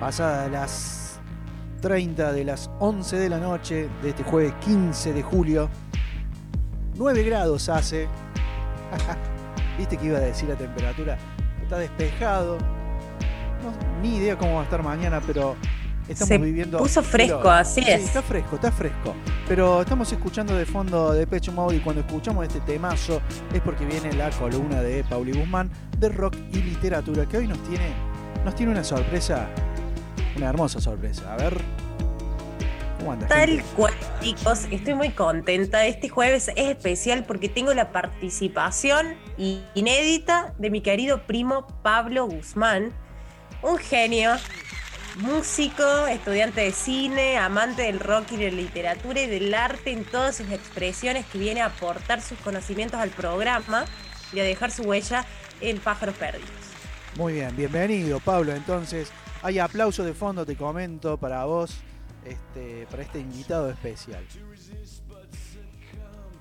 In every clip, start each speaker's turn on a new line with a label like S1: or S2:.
S1: Pasada las 30 de las 11 de la noche de este jueves 15 de julio. 9 grados hace. ¿Viste que iba a decir la temperatura? Está despejado. No, ni idea cómo va a estar mañana, pero estamos
S2: Se
S1: viviendo.
S2: puso fresco, así
S1: Sí,
S2: es.
S1: está fresco, está fresco. Pero estamos escuchando de fondo de Pecho Mode y cuando escuchamos este temazo es porque viene la columna de Pauli Guzmán de rock y literatura que hoy nos tiene, nos tiene una sorpresa, una hermosa sorpresa. A ver. ¿Cómo anda?
S2: Tal cual, chicos, estoy muy contenta. Este jueves es especial porque tengo la participación inédita de mi querido primo Pablo Guzmán, un genio, músico, estudiante de cine, amante del rock y de la literatura y del arte en todas sus expresiones que viene a aportar sus conocimientos al programa y a dejar su huella en Pájaros Perdidos.
S1: Muy bien, bienvenido Pablo. Entonces, hay aplauso de fondo, te comento, para vos, este, para este invitado especial.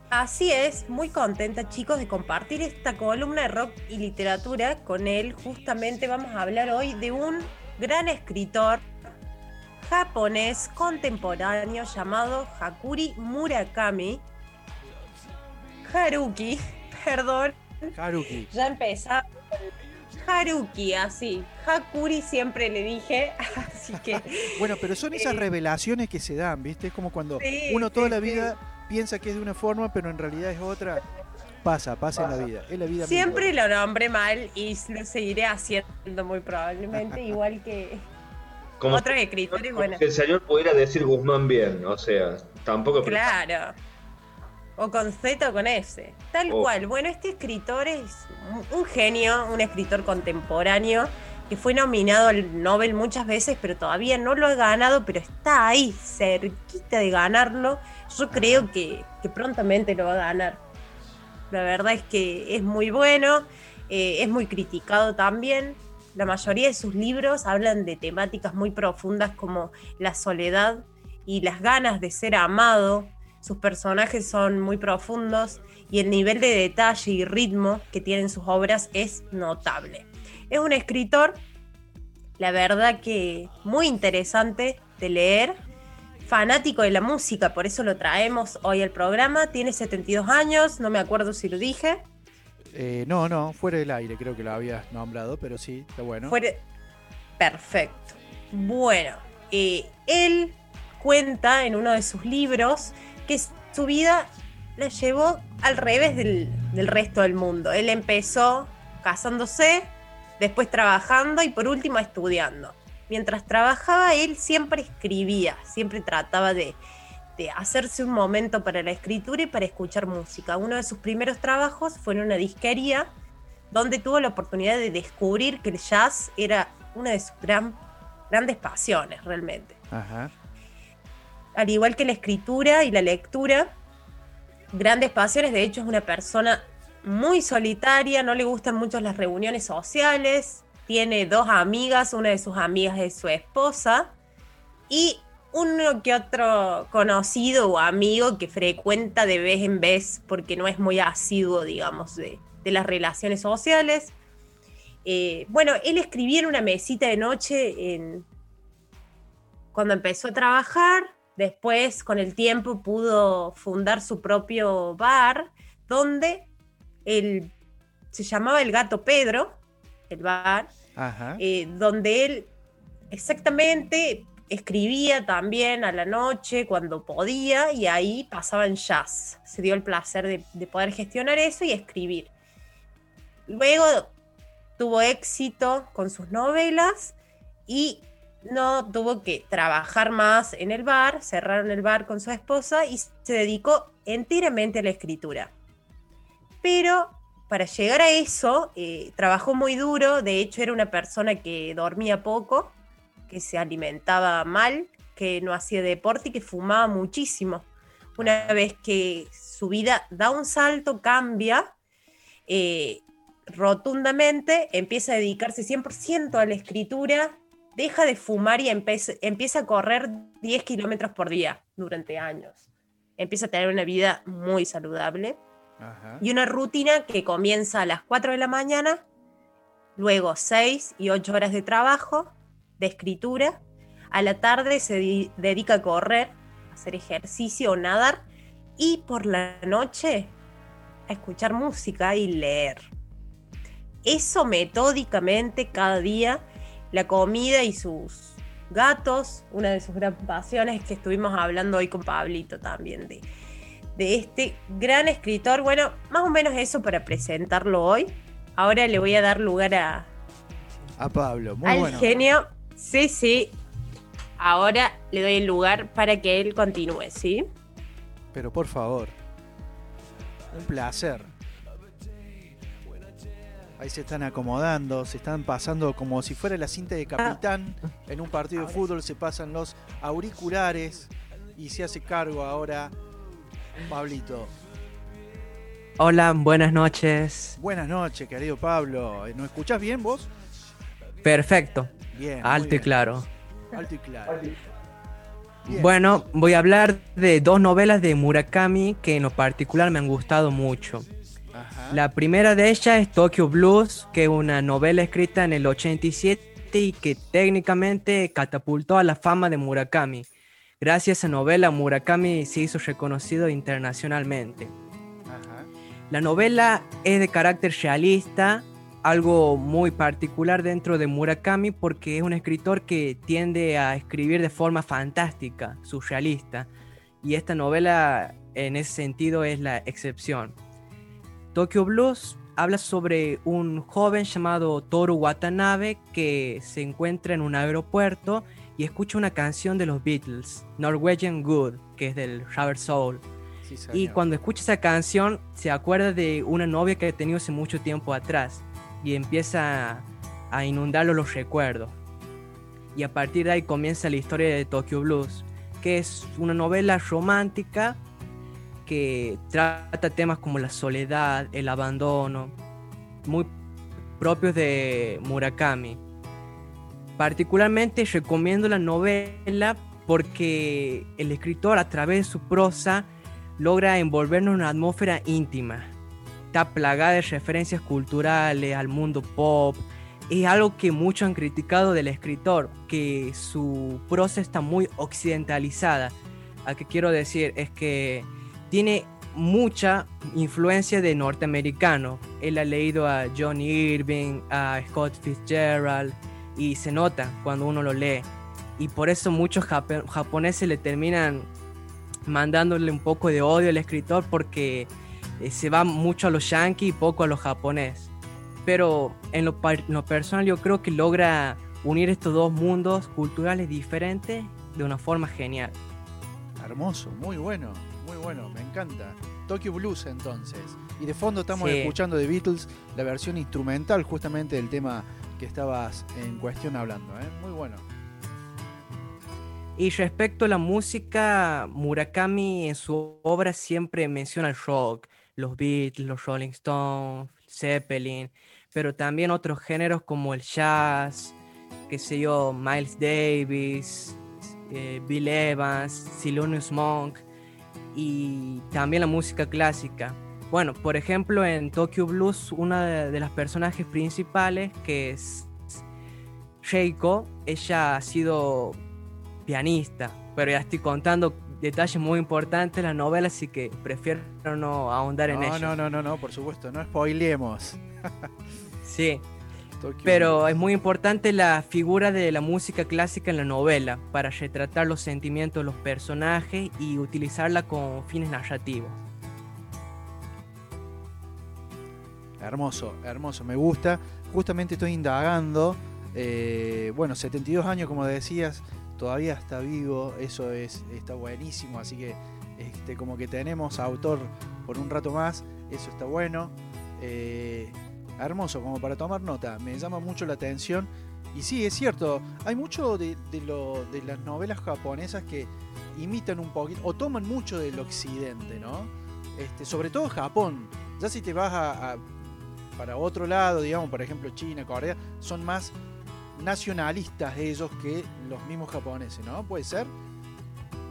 S2: Así es, muy contenta chicos de compartir esta columna de rock y literatura con él. Justamente vamos a hablar hoy de un gran escritor japonés contemporáneo llamado Hakuri Murakami. Haruki, perdón,
S1: Haruki.
S2: ya empezaba. Haruki, así. Hakuri siempre le dije, así que
S1: Bueno, pero son esas
S2: Eh,
S1: revelaciones que se dan, ¿viste? Es como cuando
S2: Sí,
S1: uno toda
S2: sí,
S1: la
S2: sí.
S1: vida piensa que es de una forma, pero en realidad es otra. Pasa, pasa en la vida. Es la vida
S2: Siempre lo nombré mal y lo seguiré haciendo muy probablemente, igual que
S3: Como
S2: otros escritores. Bueno,
S3: que el señor pudiera decir Guzmán bien, o sea, tampoco.
S2: claro. O con Z o con S. Tal
S3: Oh.
S2: cual. Bueno, este escritor es un- genio, un escritor contemporáneo que fue nominado al Nobel muchas veces, pero todavía no lo ha ganado, pero está ahí, cerquita de ganarlo. Yo creo que, que prontamente lo va a ganar. La verdad es que es muy bueno, eh, es muy criticado también. La mayoría de sus libros hablan de temáticas muy profundas como la soledad y las ganas de ser amado. Sus personajes son muy profundos y el nivel de detalle y ritmo que tienen sus obras es notable. Es un escritor, la verdad que muy interesante de leer, fanático de la música, por eso lo traemos hoy al programa. Tiene 72 años, no me acuerdo si lo dije.
S1: Eh, no, no, fuera del aire, creo que lo habías nombrado, pero sí, está bueno.
S2: Fuere- Perfecto. Bueno, eh, él cuenta en uno de sus libros que su vida la llevó al revés del, del resto del mundo. Él empezó casándose, después trabajando y por último estudiando. Mientras trabajaba, él siempre escribía, siempre trataba de, de hacerse un momento para la escritura y para escuchar música. Uno de sus primeros trabajos fue en una disquería donde tuvo la oportunidad de descubrir que el jazz era una de sus gran- grandes pasiones realmente.
S1: Ajá.
S2: Al igual que la escritura y la lectura, grandes pasiones, de hecho es una persona muy solitaria, no le gustan mucho las reuniones sociales, tiene dos amigas, una de sus amigas es su esposa y uno que otro conocido o amigo que frecuenta de vez en vez porque no es muy asiduo, digamos, de, las relaciones sociales. Eh, bueno, él escribía en una mesita de noche en, cuando empezó a trabajar, después con el tiempo pudo fundar su propio bar, donde él, se llamaba El Gato Pedro, el bar,
S1: Ajá.
S2: eh, donde él exactamente escribía también a la noche cuando podía y ahí pasaba en jazz. Se dio el placer de, de poder gestionar eso y escribir. Luego tuvo éxito con sus novelas y no tuvo que trabajar más en el bar, cerraron el bar con su esposa y se dedicó enteramente a la escritura. Pero para llegar a eso, eh, trabajó muy duro, de hecho era una persona que dormía poco, que se alimentaba mal, que no hacía deporte y que fumaba muchísimo. Una vez que su vida da un salto, cambia, eh, rotundamente, empieza a dedicarse 100% a la escritura, deja de fumar y empieza a correr 10 kilómetros por día durante años. Empieza a tener una vida muy saludable
S1: Ajá.
S2: y una rutina que comienza a las 4 de la mañana, luego 6 y 8 horas de trabajo, de escritura. A la tarde se dedica a correr, a hacer ejercicio o nadar. Y por la noche a escuchar música y leer. Eso metódicamente cada día, la comida y sus gatos, una de sus grandes pasiones que estuvimos hablando hoy con Pablito también de, de este gran escritor. Bueno, más o menos eso para presentarlo hoy. Ahora le voy a dar lugar a,
S1: a Pablo. Muy
S2: al genio. Sí, sí. Ahora le doy el lugar para que él continúe, ¿sí?
S1: Pero por favor. Un placer. Ahí se están acomodando, se están pasando como si fuera la cinta de capitán. En un partido de fútbol se pasan los auriculares y se hace cargo ahora Pablito.
S4: Hola, buenas noches.
S1: Buenas noches, querido Pablo. ¿Nos escuchás bien vos?
S4: Perfecto.
S1: Bien.
S4: Alto y claro.
S1: Alto y claro.
S4: Bueno, voy a hablar de dos novelas de Murakami que en lo particular me han gustado mucho. La primera de ellas es Tokyo Blues, que es una novela escrita en el 87 y que técnicamente catapultó a la fama de Murakami. Gracias a esa novela, Murakami se hizo reconocido internacionalmente. La novela es de carácter realista, algo muy particular dentro de Murakami porque es un escritor que tiende a escribir de forma fantástica, surrealista, y esta novela en ese sentido es la excepción. Tokyo Blues habla sobre un joven llamado Toru Watanabe que se encuentra en un aeropuerto y escucha una canción de los Beatles, Norwegian Good, que es del Rubber Soul. y cuando escucha esa canción se acuerda de una novia que ha tenido hace mucho tiempo atrás y empieza a inundarlo los recuerdos. Y a partir de ahí comienza la historia de Tokyo Blues, que es una novela romántica que trata temas como la soledad, el abandono, muy propios de Murakami. Particularmente recomiendo la novela porque el escritor a través de su prosa logra envolvernos en una atmósfera íntima. Está plagada de referencias culturales al mundo pop. Es algo que muchos han criticado del escritor, que su prosa está muy occidentalizada. ¿A qué quiero decir? Es que tiene mucha influencia de norteamericano. Él ha leído a John Irving, a Scott Fitzgerald, y se nota cuando uno lo lee. Y por eso muchos japoneses le terminan mandándole un poco de odio al escritor porque eh, se va mucho a los yankees y poco a los japoneses. Pero en lo, lo personal yo creo que logra unir estos dos mundos culturales diferentes de una forma genial.
S1: Hermoso, muy bueno, bueno, me encanta. Tokyo Blues entonces. Y de fondo estamos escuchando de Beatles la versión instrumental justamente del tema que estabas en cuestión hablando. ¿eh? Muy bueno.
S4: Y respecto a la música, Murakami en su obra siempre menciona el rock, los Beatles, los Rolling Stones, Zeppelin, pero también otros géneros como el jazz, qué sé yo, Miles Davis, eh, Bill Evans, Thelonious Monk y también la música clásica. Bueno, por ejemplo, en Tokyo Blues, una de, las personajes principales, que es Reiko, ella ha sido pianista, pero ya estoy contando detalles muy importantes de la novela, así que prefiero no ahondar en ello.
S1: No, no, no, no, por supuesto, no spoilemos.
S4: sí. Pero es muy importante la figura de la música clásica en la novela para retratar los sentimientos de los personajes y utilizarla con fines narrativos.
S1: Hermoso, hermoso, me gusta. Justamente estoy indagando. Eh, bueno, 72 años, como decías, todavía está vivo. Eso es, está buenísimo. Así que, este, como que tenemos autor por un rato más. Eso está bueno. Eh, hermoso, como para tomar nota. Me llama mucho la atención. Y sí, es cierto, hay mucho de, lo, de las novelas japonesas que imitan un poquito, o toman mucho del occidente, ¿no? Este, sobre todo Japón. Ya si te vas a para otro lado, digamos, por ejemplo China, Corea, son más nacionalistas ellos que los mismos japoneses, ¿no? ¿Puede ser?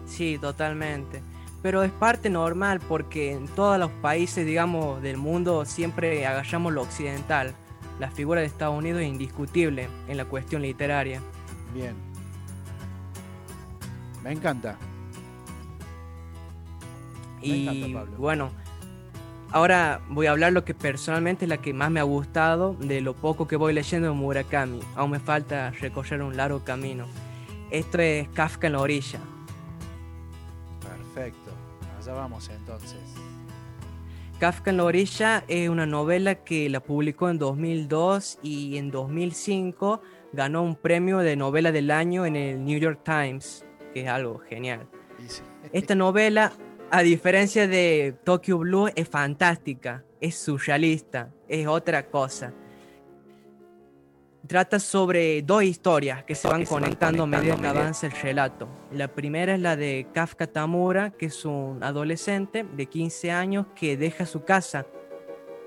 S4: Sí, totalmente. Pero es parte normal porque en todos los países, digamos, del mundo siempre agallamos lo occidental. La figura de Estados Unidos es indiscutible en la cuestión literaria.
S1: Bien. Me encanta.
S4: y bueno, ahora voy a hablar lo que personalmente es la que más me ha gustado de lo poco que voy leyendo de Murakami. Aún me falta recorrer un largo camino. Esto es Kafka en la orilla.
S1: Perfecto. Allá vamos entonces.
S4: Kafka en la orilla es una novela que la publicó en 2002 y en 2005 ganó un premio de novela del año en el New York Times, que es algo genial. Esta novela, a diferencia de Tokyo Blue, es fantástica, es surrealista, es otra cosa trata sobre dos historias que se van conectando a medida que avanza el relato. La primera es la de Kafka Tamura, que es un adolescente de 15 años que deja su casa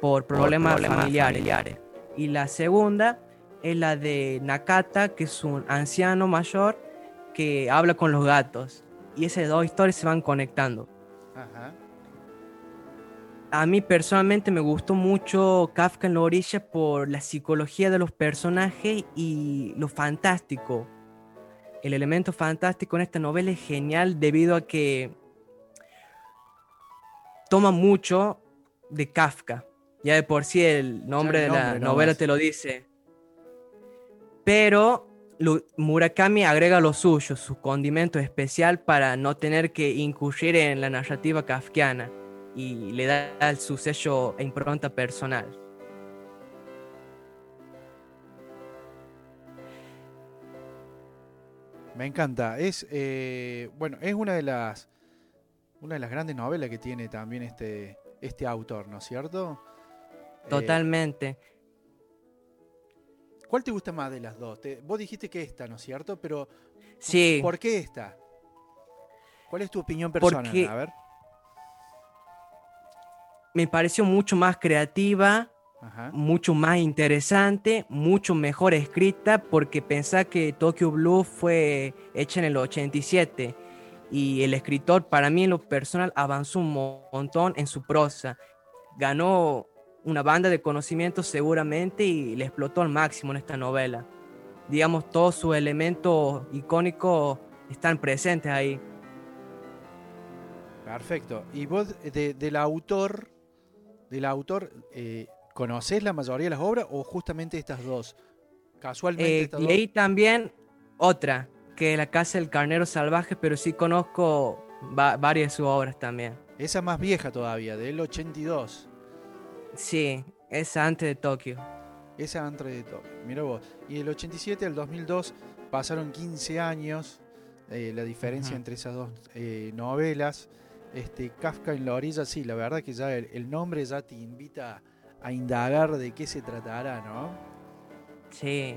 S4: por problemas, familiares. Y la segunda es la de Nakata, que es un anciano mayor que habla con los gatos. Y esas dos historias se van conectando. Ajá a mí personalmente me gustó mucho Kafka en la orilla por la psicología de los personajes y lo fantástico. El elemento fantástico en esta novela es genial debido a que toma mucho de Kafka. Ya de por sí el nombre de la novela te lo dice. Pero Murakami agrega lo suyo, su condimento especial para no tener que incurrir en la narrativa kafkiana y le da su sello e impronta personal.
S1: Me encanta. Es eh, bueno, es una de las una de las grandes novelas que tiene también este, este autor, ¿no es cierto?
S4: Eh, Totalmente.
S1: ¿Cuál te gusta más de las dos? vos dijiste que esta, ¿no es cierto? Pero
S4: sí.
S1: ¿por qué esta? ¿Cuál es tu opinión personal? A ver
S4: me pareció mucho más creativa, mucho más interesante, mucho mejor escrita, porque pensaba que Tokyo Blue fue hecha en el 87 y el escritor, para mí en lo personal, avanzó un montón en su prosa. Ganó una banda de conocimientos seguramente y le explotó al máximo en esta novela. Digamos, todos sus elementos icónicos están presentes ahí.
S1: Perfecto. ¿Y vos del autor del autor, eh, ¿conocés la mayoría de las obras o justamente estas dos? Casualmente.
S4: Eh, leí también otra, que es La Casa del Carnero Salvaje, pero sí conozco varias de sus obras también.
S1: Esa más vieja todavía, del 82.
S4: Sí, esa antes de Tokio.
S1: Esa antes de Tokio, mira vos. Y del 87 al 2002 pasaron 15 años, eh, la diferencia entre esas dos novelas. Este, Kafka en la orilla, sí, la verdad que ya el, nombre ya te invita a indagar de qué se tratará, ¿no?
S4: Sí.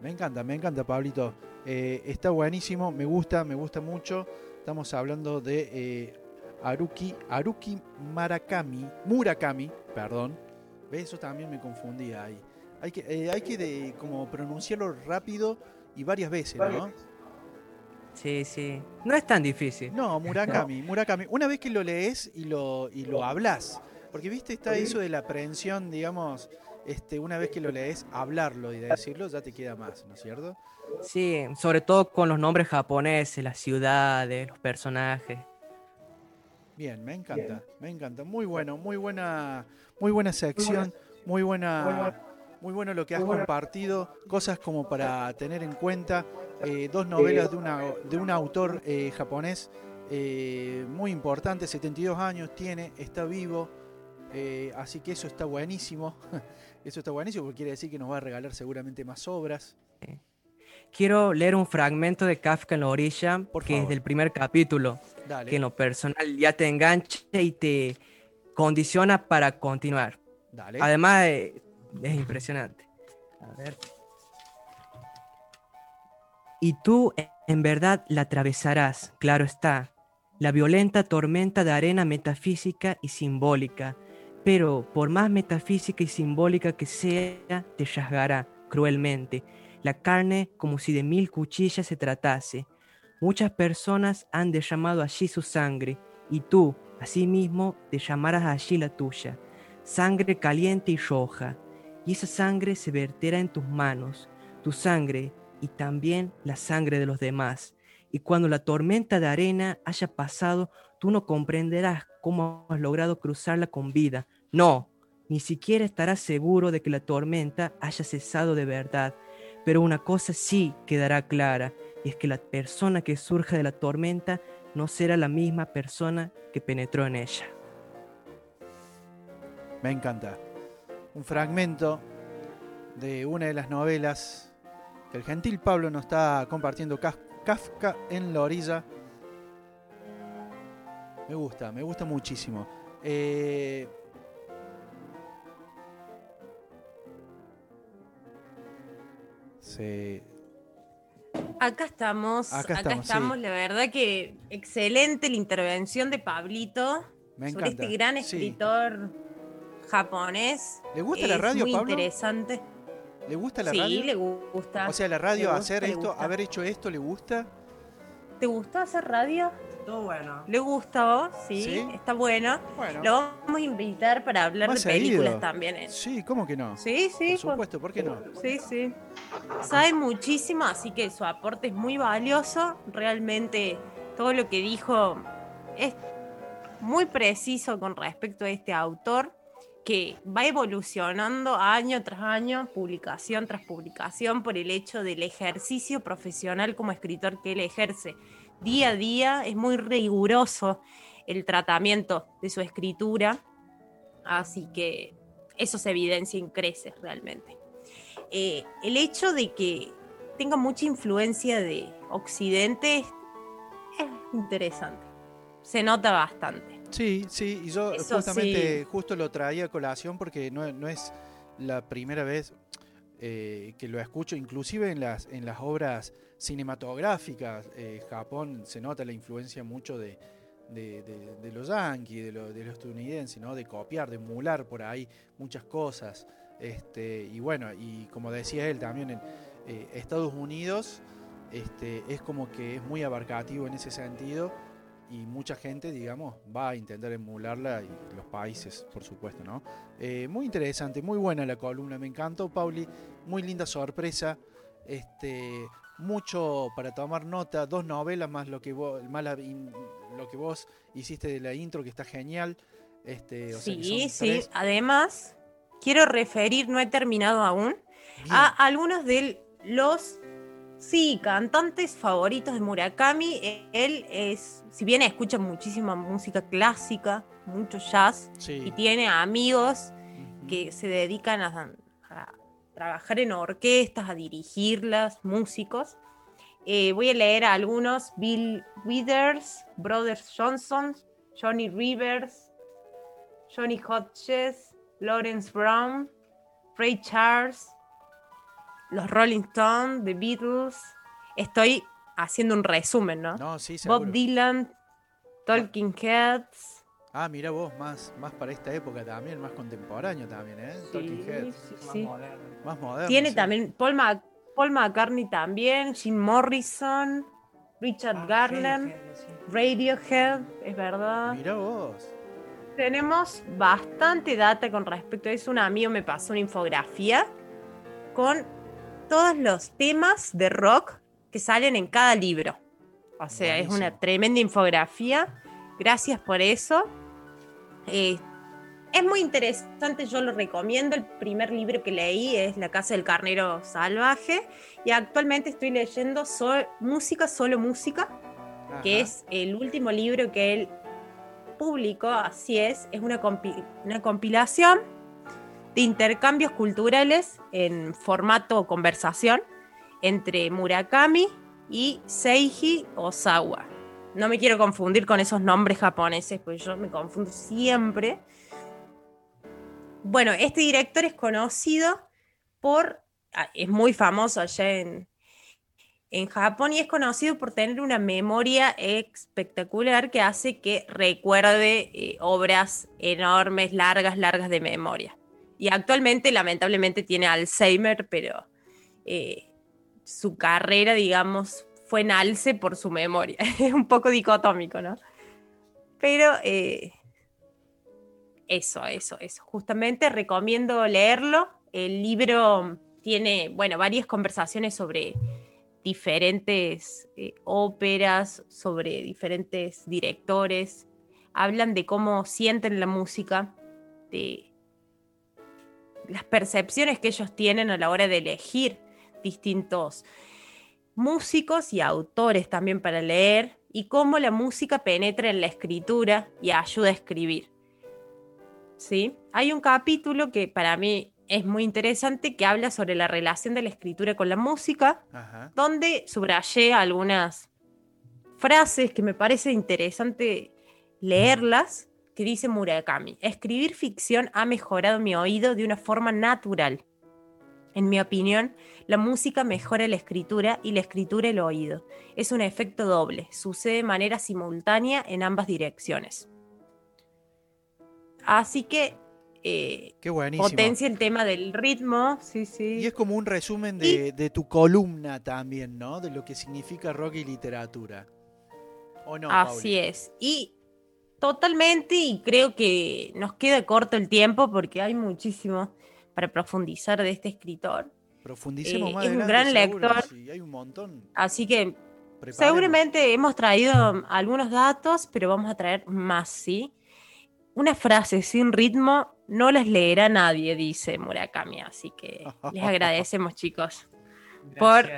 S1: Me encanta, me encanta, Pablito. Eh, está buenísimo, me gusta, me gusta mucho. Estamos hablando de eh, Haruki, Haruki Murakami, Murakami, perdón. ¿Ves? Eso también me confundía ahí. Hay que, eh, hay que como pronunciarlo rápido y varias veces, ¿no?
S4: Sí, sí. No es tan difícil.
S1: No, Murakami, Murakami. Una vez que lo lees y lo, y lo hablas, porque viste, está eso de la aprehensión, digamos, este, una vez que lo lees, hablarlo y decirlo ya te queda más, ¿no es cierto?
S4: Sí, sobre todo con los nombres japoneses, las ciudades, los personajes.
S1: Bien, me encanta, me encanta. Muy bueno, muy buena, muy buena sección, muy buena, muy bueno lo que has compartido, cosas como para tener en cuenta. Eh, dos novelas de, una, de un autor eh, japonés eh, muy importante, 72 años tiene, está vivo, así que eso está buenísimo. eso está buenísimo porque quiere decir que nos va a regalar seguramente más obras.
S4: Quiero leer un fragmento de Kafka en la orilla, que es del primer capítulo, que en lo personal ya te engancha y te condiciona para continuar. Además, es impresionante. A ver. Y tú en verdad la atravesarás, claro está, la violenta tormenta de arena metafísica y simbólica, pero por más metafísica y simbólica que sea, te rasgará cruelmente, la carne como si de mil cuchillas se tratase. Muchas personas han derramado allí su sangre, y tú, asimismo, derramarás allí la tuya, sangre caliente y roja, y esa sangre se verterá en tus manos, tu sangre y también la sangre de los demás. Y cuando la tormenta de arena haya pasado, tú no comprenderás cómo has logrado cruzarla con vida. No, ni siquiera estarás seguro de que la tormenta haya cesado de verdad. Pero una cosa sí quedará clara, y es que la persona que surja de la tormenta no será la misma persona que penetró en ella.
S1: Me encanta. Un fragmento de una de las novelas el gentil Pablo nos está compartiendo, Kafka en la orilla. Me gusta, me gusta muchísimo. Eh,
S2: Acá estamos, acá estamos, la verdad que excelente la intervención de Pablito sobre este gran escritor japonés.
S1: ¿Le gusta la radio,
S2: muy interesante.
S1: ¿Le gusta la radio? Sí,
S2: le gusta.
S1: O sea, la radio, hacer esto, haber hecho esto, ¿le gusta?
S2: ¿Te gusta hacer radio?
S4: Todo bueno.
S2: ¿Le gusta vos? Sí, está bueno. Lo vamos a invitar para hablar de películas también. ¿eh?
S1: Sí, ¿cómo que no?
S2: Sí, sí.
S1: Por supuesto, ¿por qué no?
S2: Sí, sí. Sabe muchísimo, así que su aporte es muy valioso. Realmente todo lo que dijo es muy preciso con respecto a este autor que va evolucionando año tras año, publicación tras publicación, por el hecho del ejercicio profesional como escritor que él ejerce. Día a día es muy riguroso el tratamiento de su escritura, así que eso se evidencia y crece realmente. Eh, el hecho de que tenga mucha influencia de Occidente es interesante, se nota bastante.
S1: Sí, sí, y yo justamente justo lo traía a colación porque no, es la primera vez eh, que lo escucho, inclusive en las, en las obras cinematográficas. Eh, Japón se nota la influencia mucho de, de, los yankees, de, lo, de los estadounidenses, ¿no? de copiar, de emular por ahí muchas cosas. Este, y bueno, y como decía él también, en eh, Estados Unidos este, es como que es muy abarcativo en ese sentido y mucha gente, digamos, va a intentar emularla y los países, por supuesto, ¿no? Eh, muy interesante, muy buena la columna, me encantó, Pauli, muy linda sorpresa, este, mucho para tomar nota, dos novelas más lo que vos, lo que vos hiciste de la intro, que está genial. Este,
S2: sí, sí, además quiero referir, no he terminado aún, a algunos de los Sí, cantantes favoritos de Murakami. Él es, si bien escucha muchísima música clásica, mucho jazz, y tiene amigos que se dedican a, trabajar en orquestas, a dirigirlas, músicos. Eh, voy a leer a algunos: Bill Withers, Brothers Johnson, Johnny Rivers, Johnny Hodges, Lawrence Brown, Ray Charles los Rolling Stones, The Beatles. Estoy haciendo un resumen, ¿no?
S1: No, sí,
S2: Bob Dylan, Talking Heads.
S1: Ah, mira vos, más, más para esta época también, más contemporáneo también, ¿eh? Talking Heads.
S2: Sí, más moderno. Más moderno. Tiene también Paul, Paul, McCartney también, Jim Morrison, Richard ah, Garland, Radiohead, es verdad.
S1: Mira vos.
S2: Tenemos bastante data con respecto a eso. Un amigo me pasó una infografía con todos los temas de rock que salen en cada libro. O sea, es una tremenda infografía. Gracias por eso. Eh, es muy interesante, yo lo recomiendo. El primer libro que leí es La Casa del Carnero Salvaje. Y actualmente estoy leyendo Música, Solo Música, que es el último libro que él publicó. Así es, es una, una compilación de intercambios culturales en formato conversación entre Murakami y Seiji Osawa. No me quiero confundir con esos nombres japoneses, pues yo me confundo siempre. Bueno, este director es conocido por, ah, es muy famoso allá en, en Japón y es conocido por tener una memoria espectacular que hace que recuerde eh, obras enormes, largas, largas de memoria. Y actualmente, lamentablemente, tiene Alzheimer, pero eh, su carrera, digamos, fue en alce por su memoria. Es un poco dicotómico, ¿no? Pero eh, eso, eso, eso. Justamente recomiendo leerlo. El libro tiene, bueno, varias conversaciones sobre diferentes eh, óperas, sobre diferentes directores, hablan de cómo sienten la música, de las percepciones que ellos tienen a la hora de elegir distintos músicos y autores también para leer y cómo la música penetra en la escritura y ayuda a escribir. ¿Sí? Hay un capítulo que para mí es muy interesante que habla sobre la relación de la escritura con la música, donde subrayé algunas frases que me parece interesante leerlas, que dice Murakami, escribir ficción ha mejorado mi oído de una forma natural. En mi opinión, la música mejora la escritura y la escritura el oído. Es un efecto doble, sucede de manera simultánea en ambas direcciones. Así que eh, potencia el tema del ritmo, sí, sí.
S1: Y es como un resumen de, tu columna también, ¿no? De lo que significa rock y literatura. ¿O no?
S2: Así es. Y totalmente, y creo que nos queda corto el tiempo porque hay muchísimo para profundizar de este escritor.
S1: Profundicemos
S2: eh,
S1: más. Es
S2: un gran lector.
S1: hay un montón.
S2: Así que seguramente hemos traído algunos datos, pero vamos a traer más, ¿sí? Una frase sin ritmo no las leerá nadie, dice Murakami. Así que les agradecemos, chicos, por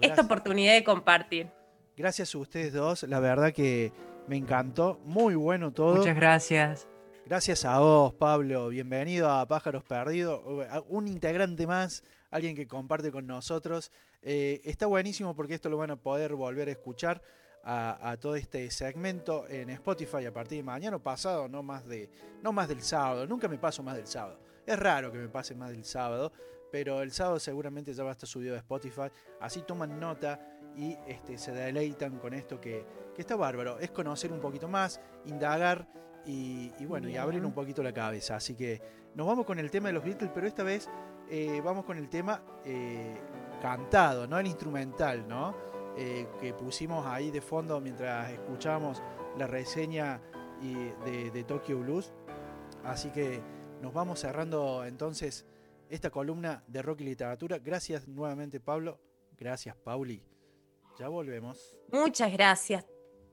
S2: esta oportunidad de compartir.
S1: Gracias a ustedes dos. La verdad que me encantó. Muy bueno todo.
S4: Muchas gracias.
S1: Gracias a vos, Pablo. Bienvenido a Pájaros Perdidos. Un integrante más, alguien que comparte con nosotros. Eh, está buenísimo porque esto lo van a poder volver a escuchar a, todo este segmento en Spotify a partir de mañana o pasado, no más, de, no más del sábado. Nunca me paso más del sábado. Es raro que me pase más del sábado, pero el sábado seguramente ya va a estar subido a Spotify. Así toman nota y este, se deleitan con esto que, que está bárbaro. Es conocer un poquito más, indagar y, bueno, y abrir un poquito la cabeza. Así que nos vamos con el tema de los Beatles, pero esta vez eh, vamos con el tema eh, cantado, no el instrumental, ¿no? Eh, que pusimos ahí de fondo mientras escuchamos la reseña de, de Tokyo Blues. Así que nos vamos cerrando entonces esta columna de rock y literatura. Gracias nuevamente, Pablo. Gracias, Pauli. Ya volvemos.
S2: Muchas gracias.